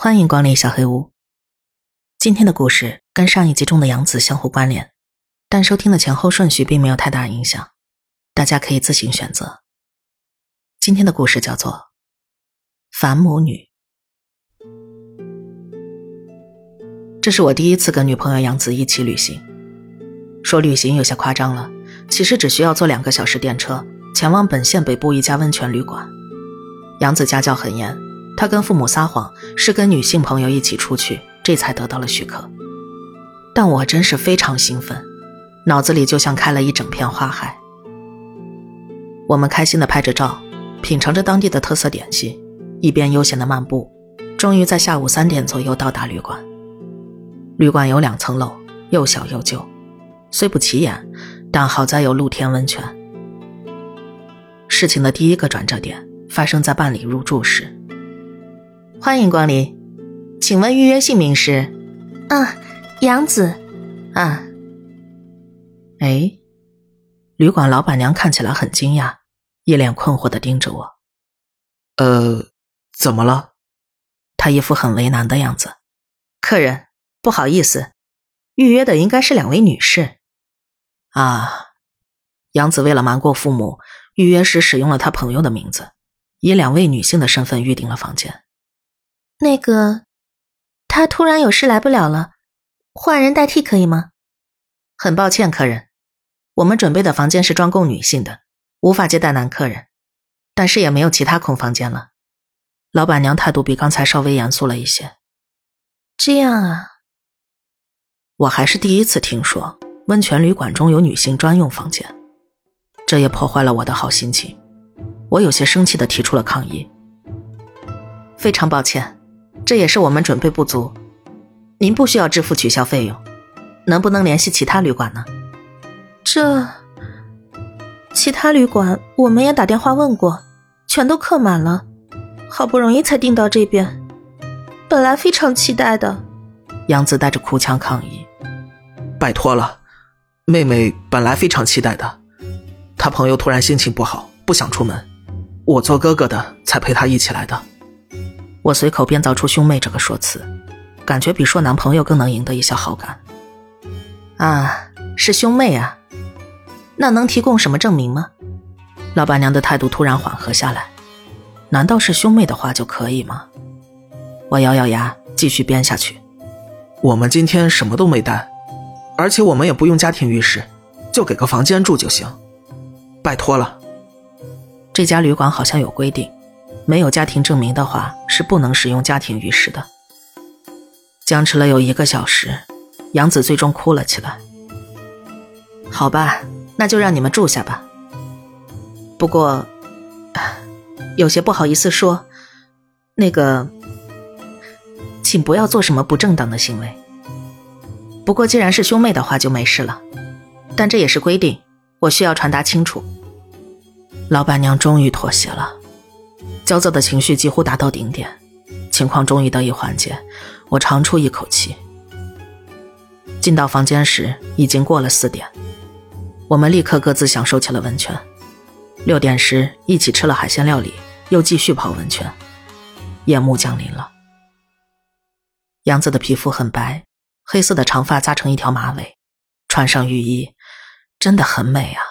欢迎光临小黑屋。今天的故事跟上一集中的杨子相互关联，但收听的前后顺序并没有太大影响，大家可以自行选择。今天的故事叫做《反母女》。这是我第一次跟女朋友杨子一起旅行，说旅行有些夸张了，其实只需要坐两个小时电车前往本县北部一家温泉旅馆。杨子家教很严。他跟父母撒谎是跟女性朋友一起出去，这才得到了许可。但我真是非常兴奋，脑子里就像开了一整片花海。我们开心的拍着照，品尝着当地的特色点心，一边悠闲的漫步，终于在下午三点左右到达旅馆。旅馆有两层楼，又小又旧，虽不起眼，但好在有露天温泉。事情的第一个转折点发生在办理入住时。欢迎光临，请问预约姓名是？啊，杨子。啊，哎，旅馆老板娘看起来很惊讶，一脸困惑的盯着我。呃，怎么了？她一副很为难的样子。客人，不好意思，预约的应该是两位女士。啊，杨子为了瞒过父母，预约时使用了他朋友的名字，以两位女性的身份预定了房间。那个，他突然有事来不了了，换人代替可以吗？很抱歉，客人，我们准备的房间是专供女性的，无法接待男客人，但是也没有其他空房间了。老板娘态度比刚才稍微严肃了一些。这样啊，我还是第一次听说温泉旅馆中有女性专用房间，这也破坏了我的好心情。我有些生气的提出了抗议。非常抱歉。这也是我们准备不足，您不需要支付取消费用，能不能联系其他旅馆呢？这其他旅馆我们也打电话问过，全都客满了，好不容易才订到这边，本来非常期待的。杨子带着哭腔抗议：“拜托了，妹妹本来非常期待的，她朋友突然心情不好，不想出门，我做哥哥的才陪她一起来的。”我随口编造出“兄妹”这个说辞，感觉比说男朋友更能赢得一些好感。啊，是兄妹啊，那能提供什么证明吗？老板娘的态度突然缓和下来。难道是兄妹的话就可以吗？我咬咬牙，继续编下去。我们今天什么都没带，而且我们也不用家庭浴室，就给个房间住就行。拜托了。这家旅馆好像有规定。没有家庭证明的话，是不能使用家庭浴室的。僵持了有一个小时，杨子最终哭了起来。好吧，那就让你们住下吧。不过，有些不好意思说，那个，请不要做什么不正当的行为。不过既然是兄妹的话，就没事了。但这也是规定，我需要传达清楚。老板娘终于妥协了。焦躁的情绪几乎达到顶点，情况终于得以缓解，我长出一口气。进到房间时，已经过了四点，我们立刻各自享受起了温泉。六点时，一起吃了海鲜料理，又继续泡温泉。夜幕降临了，杨子的皮肤很白，黑色的长发扎成一条马尾，穿上浴衣，真的很美啊。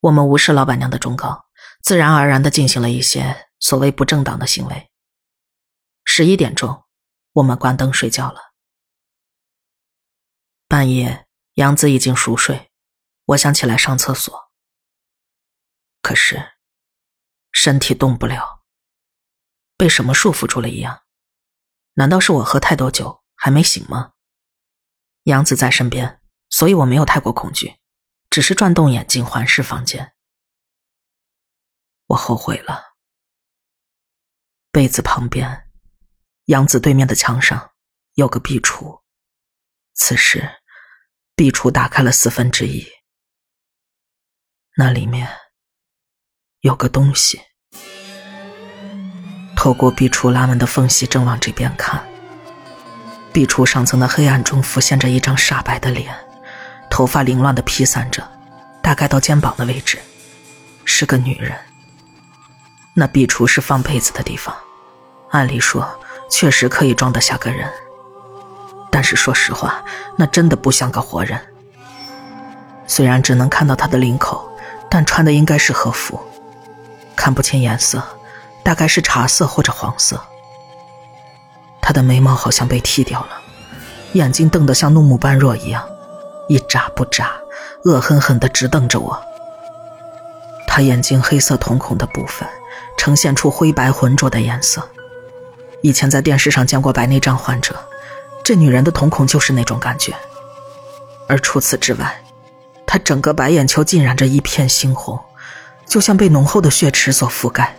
我们无视老板娘的忠告。自然而然的进行了一些所谓不正当的行为。十一点钟，我们关灯睡觉了。半夜，杨子已经熟睡，我想起来上厕所，可是身体动不了，被什么束缚住了一样。难道是我喝太多酒还没醒吗？杨子在身边，所以我没有太过恐惧，只是转动眼睛环视房间。我后悔了。被子旁边，杨子对面的墙上有个壁橱，此时壁橱打开了四分之一，那里面有个东西。透过壁橱拉门的缝隙，正往这边看。壁橱上层的黑暗中浮现着一张煞白的脸，头发凌乱的披散着，大概到肩膀的位置，是个女人。那壁橱是放被子的地方，按理说确实可以装得下个人。但是说实话，那真的不像个活人。虽然只能看到他的领口，但穿的应该是和服，看不清颜色，大概是茶色或者黄色。他的眉毛好像被剃掉了，眼睛瞪得像怒目般若一样，一眨不眨，恶狠狠地直瞪着我。他眼睛黑色瞳孔的部分呈现出灰白浑浊的颜色，以前在电视上见过白内障患者。这女人的瞳孔就是那种感觉，而除此之外，她整个白眼球浸染着一片猩红，就像被浓厚的血池所覆盖，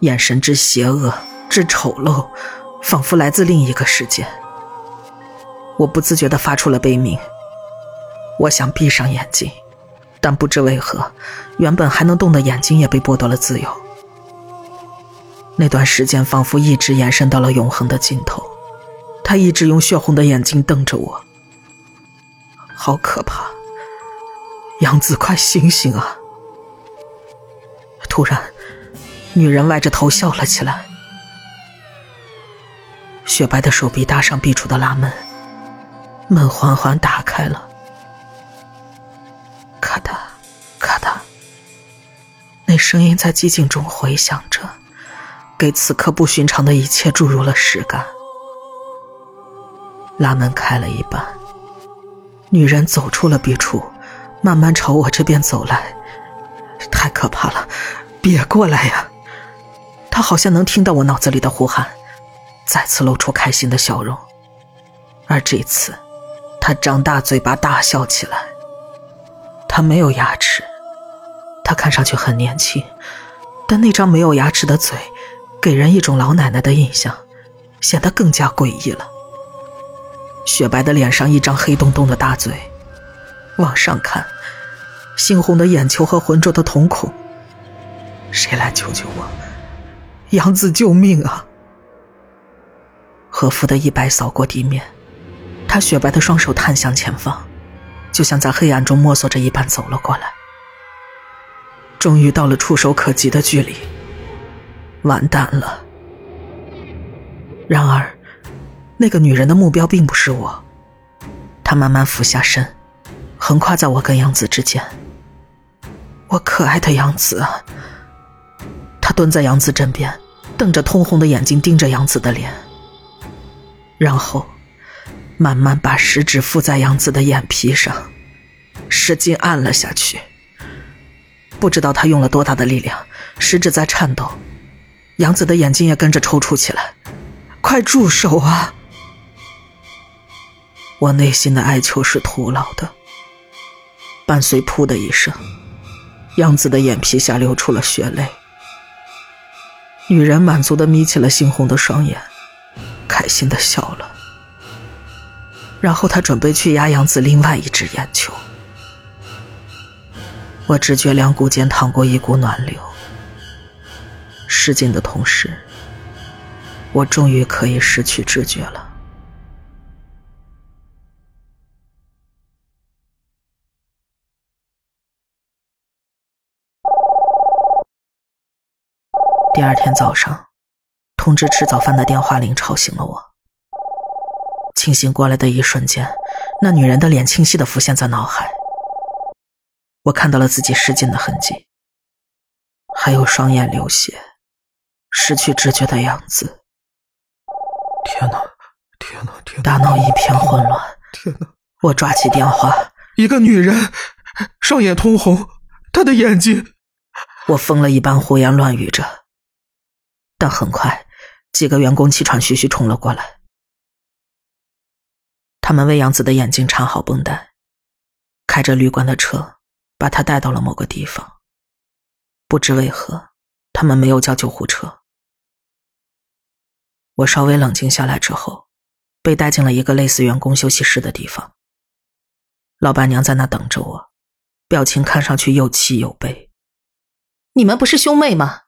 眼神之邪恶之丑陋，仿佛来自另一个世界。我不自觉地发出了悲鸣。我想闭上眼睛，但不知为何，原本还能动的眼睛也被剥夺了自由。那段时间仿佛一直延伸到了永恒的尽头。他一直用血红的眼睛瞪着我，好可怕！杨子，快醒醒啊！突然，女人歪着头笑了起来，雪白的手臂搭上壁橱的拉门，门缓缓打开了，咔嗒，咔嗒，那声音在寂静中回响着，给此刻不寻常的一切注入了实感。拉门开了一半，女人走出了别处，慢慢朝我这边走来。太可怕了，别过来呀！她好像能听到我脑子里的呼喊，再次露出开心的笑容。而这次，她张大嘴巴大笑起来。她没有牙齿，她看上去很年轻，但那张没有牙齿的嘴，给人一种老奶奶的印象，显得更加诡异了。雪白的脸上一张黑洞洞的大嘴，往上看，猩红的眼球和浑浊的瞳孔。谁来救救我？杨子，救命啊！和服的衣摆扫过地面，他雪白的双手探向前方，就像在黑暗中摸索着一般走了过来。终于到了触手可及的距离，完蛋了。然而。那个女人的目标并不是我，她慢慢俯下身，横跨在我跟杨子之间。我可爱的杨子啊！她蹲在杨子枕边，瞪着通红的眼睛盯着杨子的脸，然后慢慢把食指附在杨子的眼皮上，使劲按了下去。不知道他用了多大的力量，食指在颤抖，杨子的眼睛也跟着抽搐起来。快住手啊！我内心的哀求是徒劳的，伴随“噗”的一声，杨子的眼皮下流出了血泪。女人满足的眯起了猩红的双眼，开心的笑了。然后她准备去压杨子另外一只眼球。我只觉两股间淌过一股暖流，失禁的同时，我终于可以失去知觉了。第二天早上，通知吃早饭的电话铃吵醒了我。清醒过来的一瞬间，那女人的脸清晰的浮现在脑海。我看到了自己失禁的痕迹，还有双眼流血、失去知觉的样子。天哪！天哪！天哪！大脑一片混乱。天哪！我抓起电话，一个女人，双眼通红，她的眼睛……我疯了一般胡言乱语着。但很快，几个员工气喘吁吁冲了过来。他们为杨子的眼睛缠好绷带，开着旅馆的车把他带到了某个地方。不知为何，他们没有叫救护车。我稍微冷静下来之后，被带进了一个类似员工休息室的地方。老板娘在那等着我，表情看上去又气又悲。你们不是兄妹吗？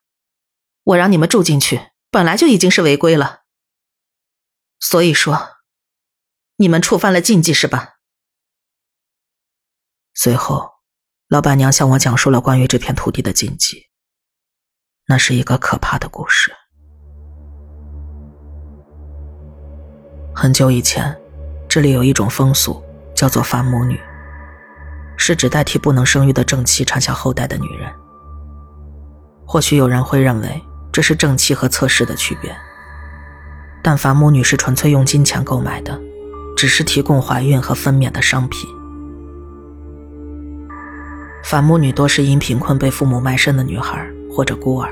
我让你们住进去，本来就已经是违规了。所以说，你们触犯了禁忌是吧？随后，老板娘向我讲述了关于这片土地的禁忌。那是一个可怕的故事。很久以前，这里有一种风俗，叫做伐母女，是指代替不能生育的正妻产下后代的女人。或许有人会认为这是正妻和侧室的区别，但伐母女是纯粹用金钱购买的，只是提供怀孕和分娩的商品。伐母女多是因贫困被父母卖身的女孩或者孤儿。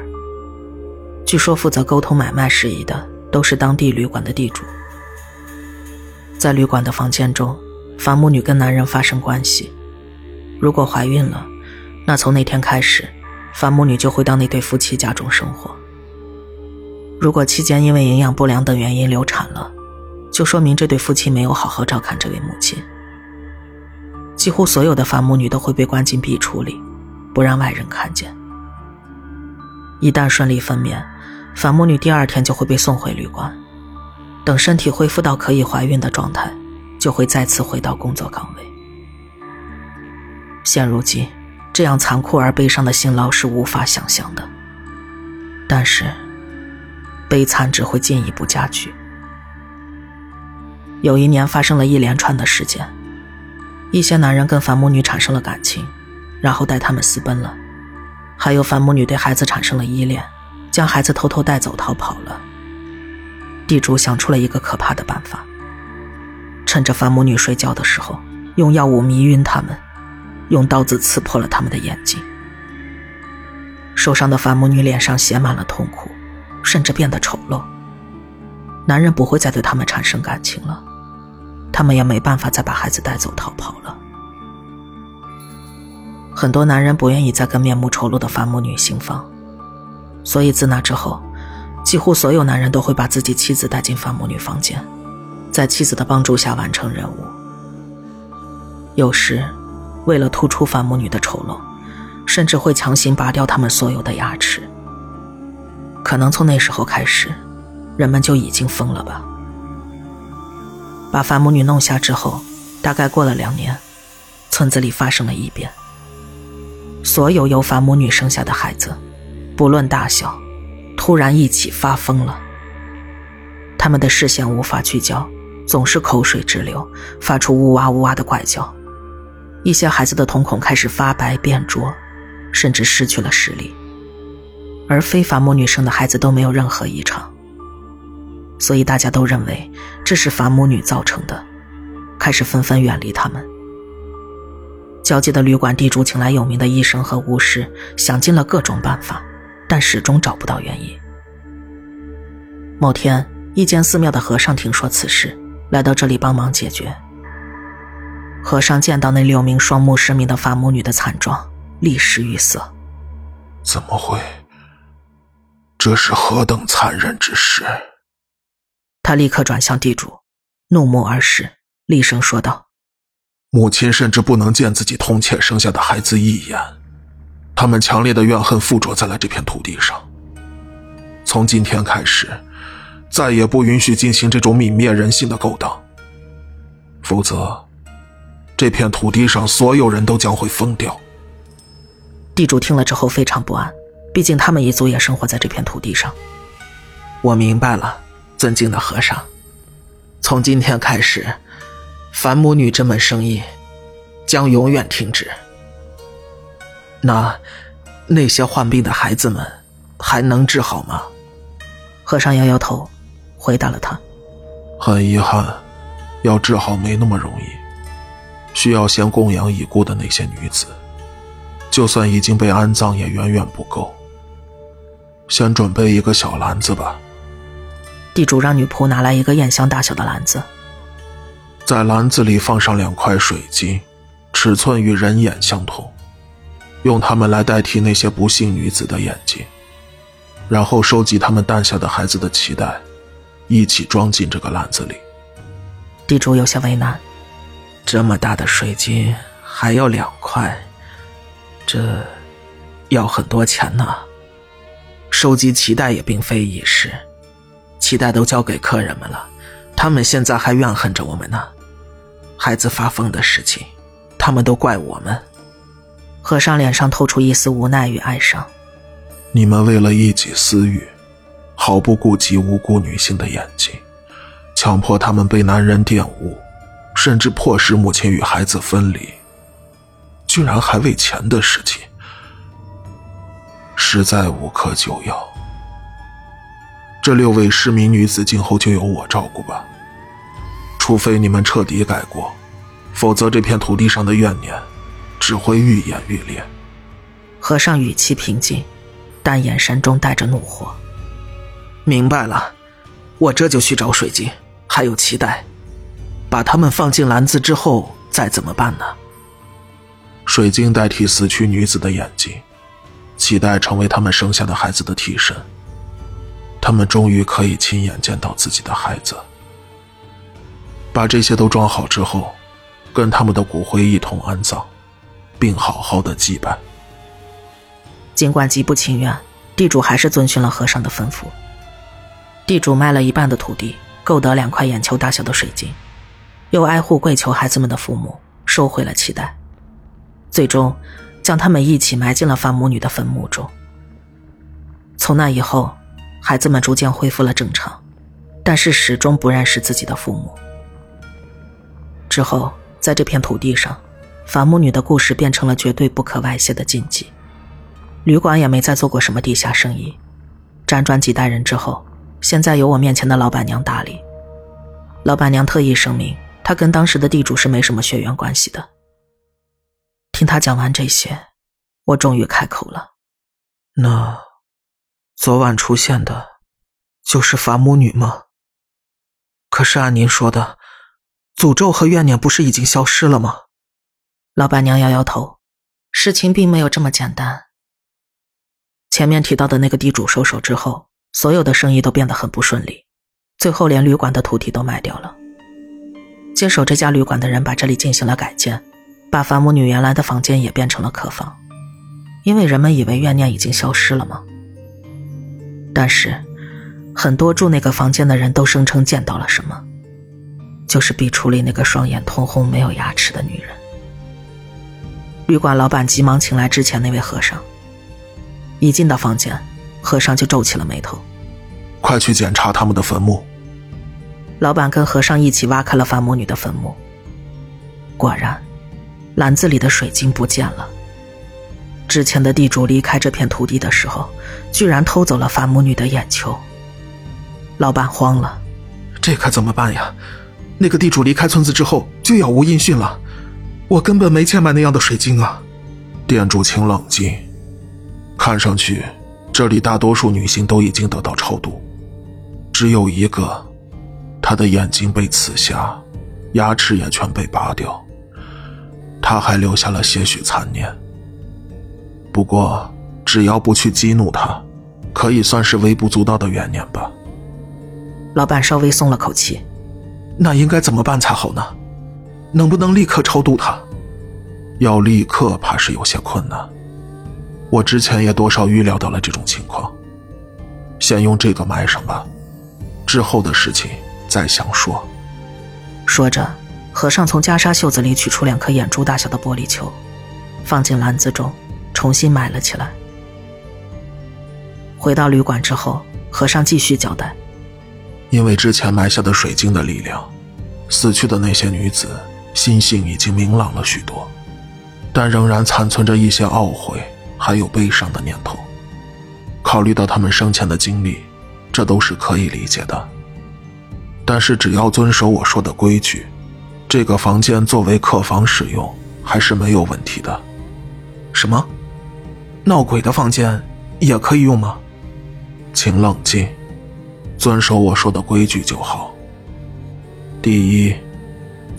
据说负责沟通买卖事宜的都是当地旅馆的地主。在旅馆的房间中，繁母女跟男人发生关系，如果怀孕了，那从那天开始，繁母女就会到那对夫妻家中生活。如果期间因为营养不良等原因流产了，就说明这对夫妻没有好好照看这位母亲。几乎所有的繁母女都会被关进壁橱里，不让外人看见。一旦顺利分娩，繁母女第二天就会被送回旅馆，等身体恢复到可以怀孕的状态，就会再次回到工作岗位。现如今，这样残酷而悲伤的辛劳是无法想象的，但是，悲惨只会进一步加剧。有一年发生了一连串的事件。一些男人跟繁母女产生了感情，然后带他们私奔了；还有繁母女对孩子产生了依恋，将孩子偷偷带走逃跑了。地主想出了一个可怕的办法：趁着繁母女睡觉的时候，用药物迷晕他们，用刀子刺破了他们的眼睛。受伤的繁母女脸上写满了痛苦，甚至变得丑陋。男人不会再对他们产生感情了。他们也没办法再把孩子带走逃跑了。很多男人不愿意再跟面目丑陋的繁母女行房，所以自那之后，几乎所有男人都会把自己妻子带进繁母女房间，在妻子的帮助下完成任务。有时，为了突出繁母女的丑陋，甚至会强行拔掉他们所有的牙齿。可能从那时候开始，人们就已经疯了吧。把繁母女弄下之后，大概过了两年，村子里发生了异变。所有由繁母女生下的孩子，不论大小，突然一起发疯了。他们的视线无法聚焦，总是口水直流，发出呜哇呜哇的怪叫。一些孩子的瞳孔开始发白变浊，甚至失去了视力。而非法母女生的孩子都没有任何异常。所以大家都认为这是繁母女造成的，开始纷纷远离他们。交界的旅馆地主请来有名的医生和巫师，想尽了各种办法，但始终找不到原因。某天，一间寺庙的和尚听说此事，来到这里帮忙解决。和尚见到那六名双目失明的繁母女的惨状，立时语塞：“怎么会？这是何等残忍之事！”他立刻转向地主，怒目而视，厉声说道：“母亲甚至不能见自己同妾生下的孩子一眼，他们强烈的怨恨附着在了这片土地上。从今天开始，再也不允许进行这种泯灭人性的勾当，否则，这片土地上所有人都将会疯掉。”地主听了之后非常不安，毕竟他们一族也生活在这片土地上。我明白了。尊敬的和尚，从今天开始，凡母女这门生意将永远停止。那那些患病的孩子们还能治好吗？和尚摇摇头，回答了他：“很遗憾，要治好没那么容易，需要先供养已故的那些女子，就算已经被安葬，也远远不够。先准备一个小篮子吧。”地主让女仆拿来一个燕香大小的篮子，在篮子里放上两块水晶，尺寸与人眼相同，用他们来代替那些不幸女子的眼睛，然后收集他们诞下的孩子的脐带，一起装进这个篮子里。地主有些为难，这么大的水晶还要两块，这要很多钱呢。收集脐带也并非易事。脐带都交给客人们了，他们现在还怨恨着我们呢。孩子发疯的事情，他们都怪我们。和尚脸上透出一丝无奈与哀伤。你们为了一己私欲，毫不顾及无辜女性的眼睛，强迫他们被男人玷污，甚至迫使母亲与孩子分离，居然还为钱的事情，实在无可救药。这六位失明女子今后就由我照顾吧，除非你们彻底改过，否则这片土地上的怨念只会愈演愈烈。和尚语气平静，但眼神中带着怒火。明白了，我这就去找水晶，还有脐带，把他们放进篮子之后再怎么办呢？水晶代替死去女子的眼睛，脐带成为他们生下的孩子的替身。他们终于可以亲眼见到自己的孩子。把这些都装好之后，跟他们的骨灰一同安葬，并好好的祭拜。尽管极不情愿，地主还是遵循了和尚的吩咐。地主卖了一半的土地，购得两块眼球大小的水晶，又挨户跪求孩子们的父母收回了期待，最终将他们一起埋进了发母女的坟墓中。从那以后，孩子们逐渐恢复了正常，但是始终不认识自己的父母。之后，在这片土地上，伐母女的故事变成了绝对不可外泄的禁忌。旅馆也没再做过什么地下生意，辗转几代人之后。现在由我面前的老板娘打理。老板娘特意声明，她跟当时的地主是没什么血缘关系的。听他讲完这些，我终于开口了：“那，昨晚出现的，就是伐母女吗？可是按您说的，诅咒和怨念不是已经消失了吗？”老板娘摇摇头：“事情并没有这么简单。前面提到的那个地主收手之后。”所有的生意都变得很不顺利，最后连旅馆的土地都卖掉了。接手这家旅馆的人把这里进行了改建，把伐母女原来的房间也变成了客房，因为人们以为怨念已经消失了吗？但是，很多住那个房间的人都声称见到了什么，就是壁橱里那个双眼通红、没有牙齿的女人。旅馆老板急忙请来之前那位和尚，一进到房间。和尚就皱起了眉头，快去检查他们的坟墓。老板跟和尚一起挖开了伐母女的坟墓，果然，篮子里的水晶不见了。之前的地主离开这片土地的时候，居然偷走了伐母女的眼球。老板慌了，这可怎么办呀？那个地主离开村子之后就杳无音讯了，我根本没钱买那样的水晶啊！店主，请冷静，看上去。这里大多数女性都已经得到超度，只有一个，她的眼睛被刺瞎，牙齿也全被拔掉，她还留下了些许残念。不过，只要不去激怒她，可以算是微不足道的怨念吧。老板稍微松了口气，那应该怎么办才好呢？能不能立刻超度他？要立刻，怕是有些困难。我之前也多少预料到了这种情况，先用这个埋上吧，之后的事情再详说。说着，和尚从袈裟袖子里取出两颗眼珠大小的玻璃球，放进篮子中，重新埋了起来。回到旅馆之后，和尚继续交代：因为之前埋下的水晶的力量，死去的那些女子心性已经明朗了许多，但仍然残存着一些懊悔。还有悲伤的念头，考虑到他们生前的经历，这都是可以理解的。但是只要遵守我说的规矩，这个房间作为客房使用还是没有问题的。什么？闹鬼的房间也可以用吗？请冷静，遵守我说的规矩就好。第一，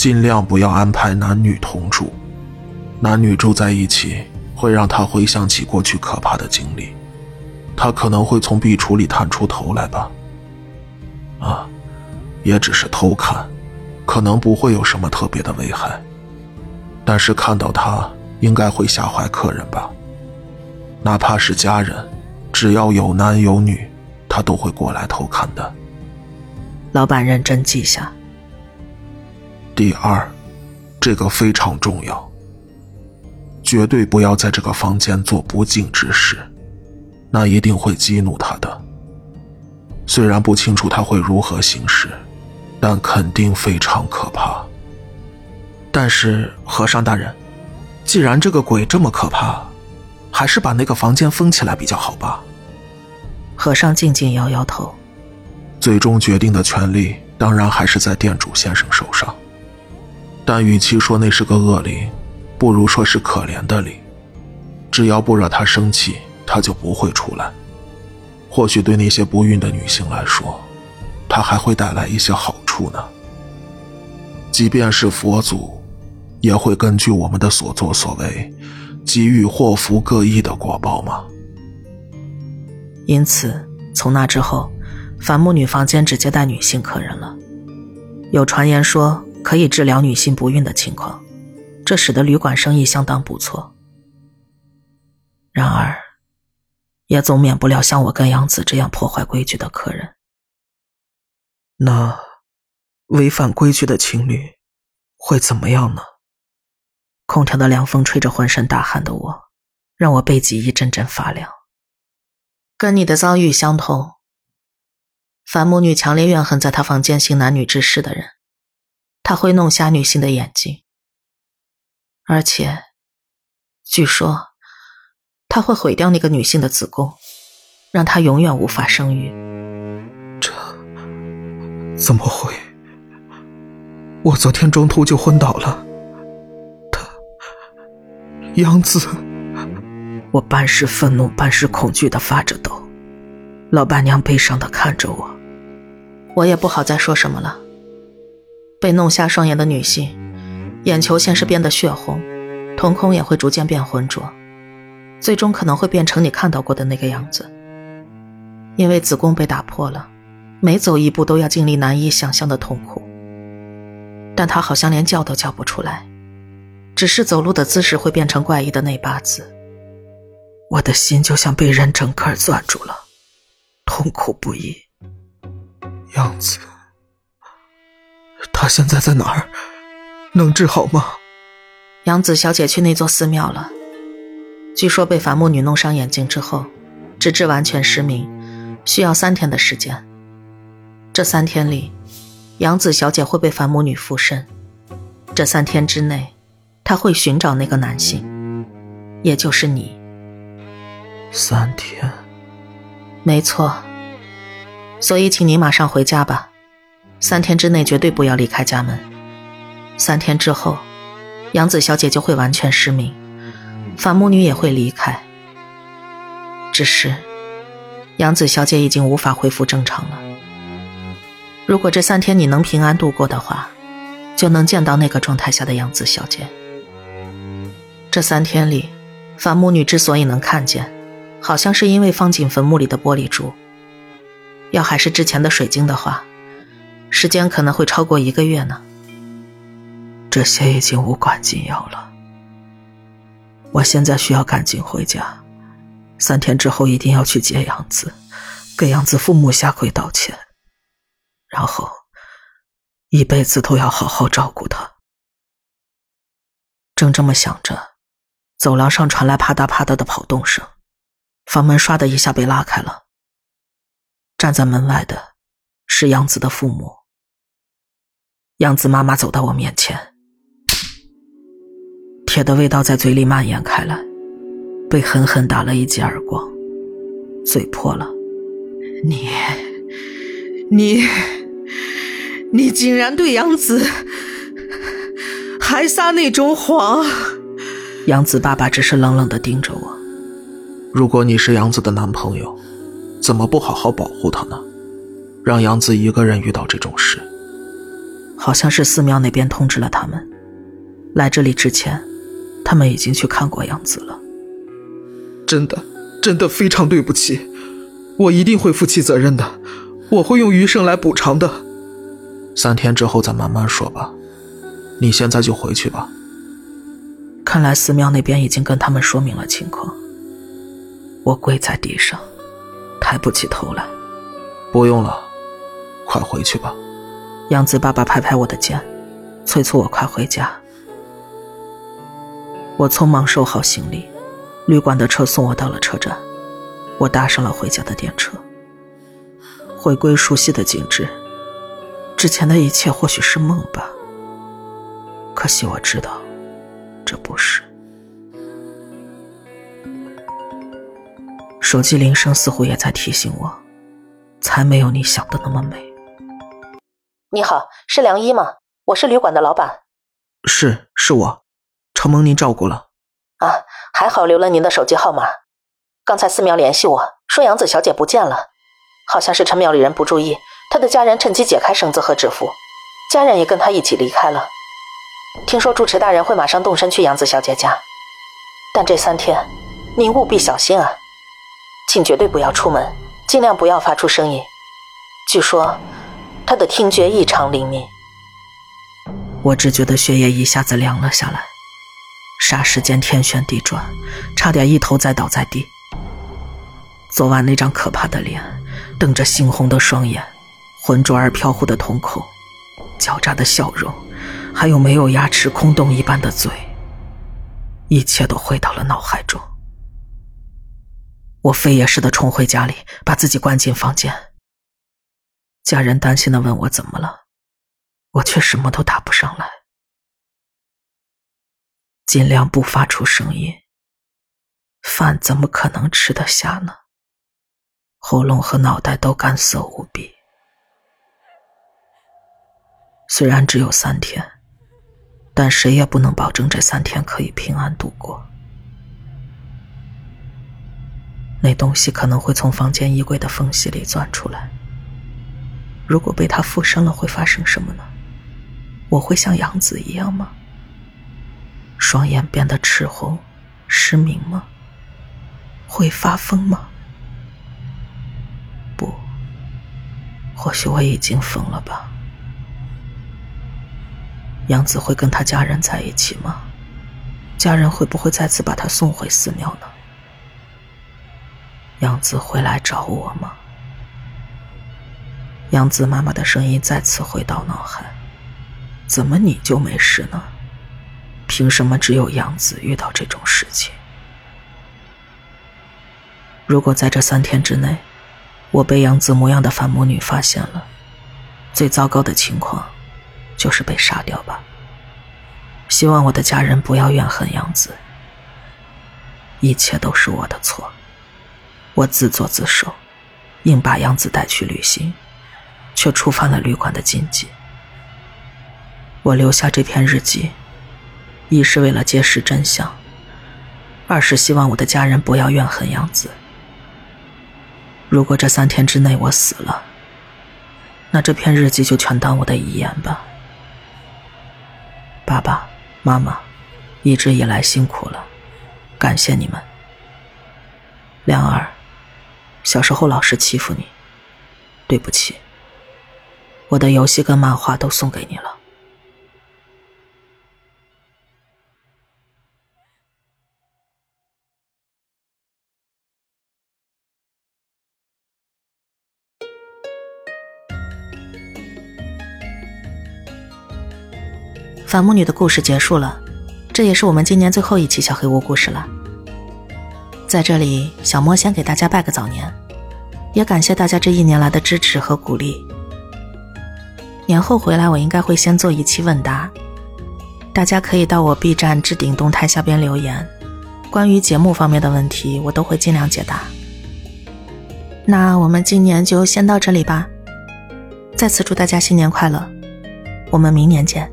尽量不要安排男女同住，男女住在一起。会让他回想起过去可怕的经历，他可能会从壁橱里探出头来吧。啊，也只是偷看，可能不会有什么特别的危害，但是看到他应该会吓坏客人吧。哪怕是家人，只要有男有女，他都会过来偷看的。老板认真记下。第二，这个非常重要。绝对不要在这个房间做不敬之事，那一定会激怒他的。虽然不清楚他会如何行事，但肯定非常可怕。但是和尚大人，既然这个鬼这么可怕，还是把那个房间封起来比较好吧？和尚静静摇摇头。最终决定的权利当然还是在店主先生手上，但与其说那是个恶灵，不如说是可怜的灵。只要不惹他生气，他就不会出来。或许对那些不孕的女性来说，他还会带来一些好处呢。即便是佛祖，也会根据我们的所作所为，给予祸福各异的果报吗？因此，从那之后。反木女房间只接待女性客人了，有传言说可以治疗女性不孕的情况，这使得旅馆生意相当不错。然而，也总免不了像我跟杨子这样破坏规矩的客人。那，违反规矩的情侣会怎么样呢？空调的凉风吹着浑身大汗的我，让我背脊一阵阵发凉。跟你的遭遇相同。樊母女强烈怨恨在她房间行男女之事的人，她会弄瞎女性的眼睛，而且，据说，他会毁掉那个女性的子宫，让她永远无法生育。这怎么会？我昨天中途就昏倒了。他，杨子，我半是愤怒，半是恐惧的发着抖。老板娘悲伤的看着我。我也不好再说什么了。被弄瞎双眼的女性，眼球先是变得血红，瞳孔也会逐渐变浑浊，最终可能会变成你看到过的那个样子。因为子宫被打破了，每走一步都要经历难以想象的痛苦。但她好像连叫都叫不出来，只是走路的姿势会变成怪异的内八字。我的心就像被人整个攥住了，痛苦不已。样子，他现在在哪儿？能治好吗？杨子小姐去那座寺庙了。据说被伐木女弄伤眼睛之后，直至完全失明，需要三天的时间。这三天里，杨子小姐会被伐木女附身。这三天之内，她会寻找那个男性，也就是你。三天，没错。所以，请你马上回家吧，三天之内绝对不要离开家门。三天之后，杨子小姐就会完全失明，反母女也会离开。只是，杨子小姐已经无法恢复正常了。如果这三天你能平安度过的话，就能见到那个状态下的杨子小姐。这三天里，反母女之所以能看见，好像是因为放进坟墓里的玻璃珠。要还是之前的水晶的话，时间可能会超过一个月呢。这些已经无关紧要了。我现在需要赶紧回家，三天之后一定要去接杨子，给杨子父母下跪道歉，然后一辈子都要好好照顾他。正这么想着，走廊上传来啪嗒啪嗒的跑动声，房门唰的一下被拉开了。站在门外的，是杨子的父母。杨子妈妈走到我面前，铁的味道在嘴里蔓延开来，被狠狠打了一记耳光，嘴破了。你，你，你竟然对杨子还撒那种谎！杨子爸爸只是冷冷的盯着我。如果你是杨子的男朋友。怎么不好好保护他呢？让杨子一个人遇到这种事，好像是寺庙那边通知了他们。来这里之前，他们已经去看过杨子了。真的，真的非常对不起，我一定会负起责任的，我会用余生来补偿的。三天之后再慢慢说吧，你现在就回去吧。看来寺庙那边已经跟他们说明了情况。我跪在地上。抬不起头来，不用了，快回去吧。杨子爸爸拍拍我的肩，催促我快回家。我匆忙收好行李，旅馆的车送我到了车站，我搭上了回家的电车。回归熟悉的景致，之前的一切或许是梦吧。可惜我知道，这不是。手机铃声似乎也在提醒我，才没有你想的那么美。你好，是梁一吗？我是旅馆的老板。是，是我，承蒙您照顾了。啊，还好留了您的手机号码。刚才寺庙联系我说杨子小姐不见了，好像是陈庙里人不注意，她的家人趁机解开绳子和纸符，家人也跟她一起离开了。听说住持大人会马上动身去杨子小姐家，但这三天您务必小心啊，请绝对不要出门，尽量不要发出声音。据说他的听觉异常灵敏。我只觉得血液一下子凉了下来，霎时间天旋地转，差点一头栽倒在地。昨晚那张可怕的脸，瞪着猩红的双眼，浑浊而飘忽的瞳孔，狡诈的笑容，还有没有牙齿空洞一般的嘴，一切都回到了脑海中。我飞也似的冲回家里，把自己关进房间。家人担心的问我怎么了。我却什么都答不上来，尽量不发出声音。饭怎么可能吃得下呢？喉咙和脑袋都干涩无比。虽然只有三天，但谁也不能保证这三天可以平安度过。那东西可能会从房间衣柜的缝隙里钻出来。如果被他附身了，会发生什么呢？我会像杨子一样吗？双眼变得赤红、失明吗？会发疯吗？不，或许我已经疯了吧。杨子会跟他家人在一起吗？家人会不会再次把他送回寺庙呢？杨子会来找我吗？杨子妈妈的声音再次回到脑海。怎么你就没事呢？凭什么只有杨子遇到这种事情？如果在这三天之内，我被杨子模样的反母女发现了，最糟糕的情况就是被杀掉吧。希望我的家人不要怨恨杨子，一切都是我的错，我自作自受，硬把杨子带去旅行，却触犯了旅馆的禁忌。我留下这篇日记，一是为了揭示真相，二是希望我的家人不要怨恨杨子。如果这三天之内我死了，那这篇日记就全当我的遗言吧。爸爸妈妈，一直以来辛苦了，感谢你们。梁儿，小时候老是欺负你，对不起。我的游戏跟漫画都送给你了。反母女的故事结束了，这也是我们今年最后一期小黑屋故事了。在这里，小莫先给大家拜个早年，也感谢大家这一年来的支持和鼓励。年后回来，我应该会先做一期问答，大家可以到我 B 站置顶动态下边留言，关于节目方面的问题，我都会尽量解答。那我们今年就先到这里吧，再次祝大家新年快乐，我们明年见。